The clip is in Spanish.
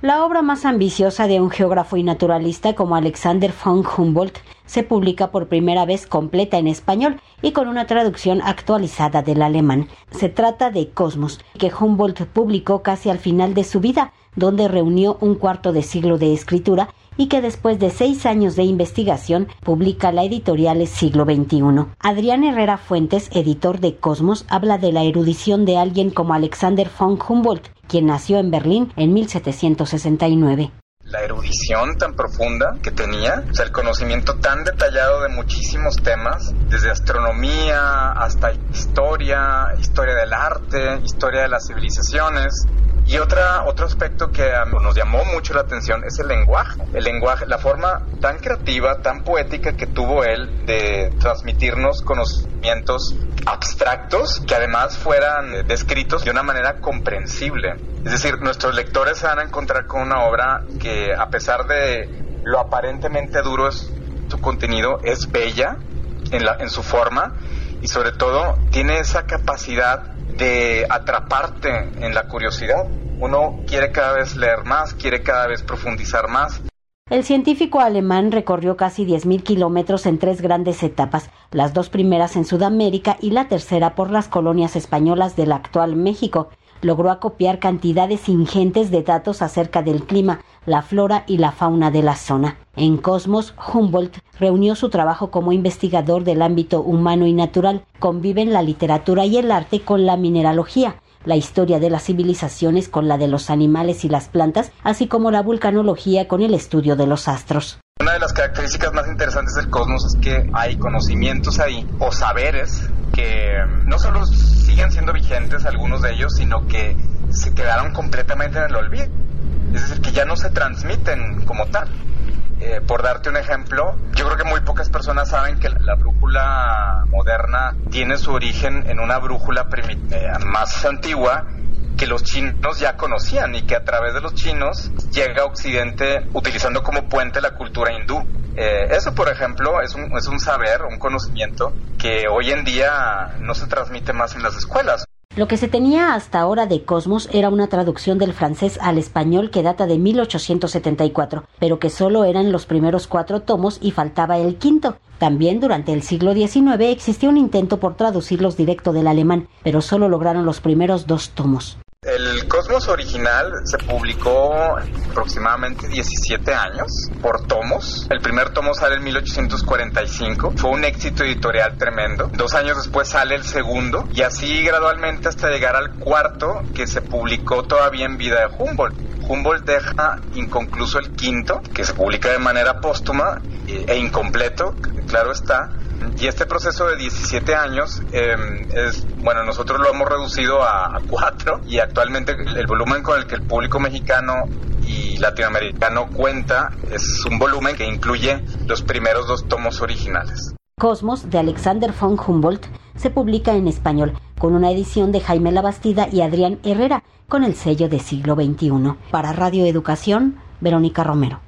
La obra más ambiciosa de un geógrafo y naturalista como Alexander von Humboldt se publica por primera vez completa en español y con una traducción actualizada del alemán. Se trata de Cosmos, que Humboldt publicó casi al final de su vida, donde reunió un cuarto de siglo de escritura y que después de seis años de investigación publica la editorial Siglo XXI. Adrián Herrera Fuentes, editor de Cosmos, habla de la erudición de alguien como Alexander von Humboldt, quien nació en Berlín en 1769 la erudición tan profunda que tenía, o sea, el conocimiento tan detallado de muchísimos temas, desde astronomía hasta historia, historia del arte, historia de las civilizaciones, y otra, otro aspecto que nos llamó mucho la atención es el lenguaje. El lenguaje, la forma tan creativa, tan poética que tuvo él de transmitirnos conocimientos abstractos que además fueran descritos de una manera comprensible. Es decir, nuestros lectores se van a encontrar con una obra que a pesar de lo aparentemente duro es su contenido, es bella en, la, en su forma y sobre todo tiene esa capacidad de atraparte en la curiosidad. Uno quiere cada vez leer más, quiere cada vez profundizar más. El científico alemán recorrió casi 10.000 kilómetros en tres grandes etapas, las dos primeras en Sudamérica y la tercera por las colonias españolas del actual México logró acopiar cantidades ingentes de datos acerca del clima, la flora y la fauna de la zona. En Cosmos, Humboldt reunió su trabajo como investigador del ámbito humano y natural, conviven la literatura y el arte con la mineralogía, la historia de las civilizaciones con la de los animales y las plantas, así como la vulcanología con el estudio de los astros. Una de las características más interesantes del cosmos es que hay conocimientos ahí o saberes que no solo siguen siendo vigentes algunos de ellos, sino que se quedaron completamente en el olvido. Es decir, que ya no se transmiten como tal. Eh, por darte un ejemplo, yo creo que muy pocas personas saben que la brújula moderna tiene su origen en una brújula eh, más antigua que los chinos ya conocían y que a través de los chinos llega a Occidente utilizando como puente la cultura hindú. Eh, eso, por ejemplo, es un, es un saber, un conocimiento que hoy en día no se transmite más en las escuelas. Lo que se tenía hasta ahora de Cosmos era una traducción del francés al español que data de 1874, pero que solo eran los primeros cuatro tomos y faltaba el quinto. También durante el siglo XIX existió un intento por traducirlos directo del alemán, pero solo lograron los primeros dos tomos. Cosmos original se publicó aproximadamente 17 años por tomos. El primer tomo sale en 1845. Fue un éxito editorial tremendo. Dos años después sale el segundo y así gradualmente hasta llegar al cuarto que se publicó todavía en vida de Humboldt. Humboldt deja inconcluso el quinto, que se publica de manera póstuma e incompleto, claro está, y este proceso de 17 años em, es, bueno, nosotros lo hemos reducido a, 4 y actualmente el, volumen con el que el público mexicano y latinoamericano cuenta es un volumen que incluye los primeros dos tomos originales. Cosmos de Alexander von Humboldt se publica en español con una edición de Jaime Labastida y Adrián Herrera con el sello de siglo XXI. Para Radio Educación, Verónica Romero.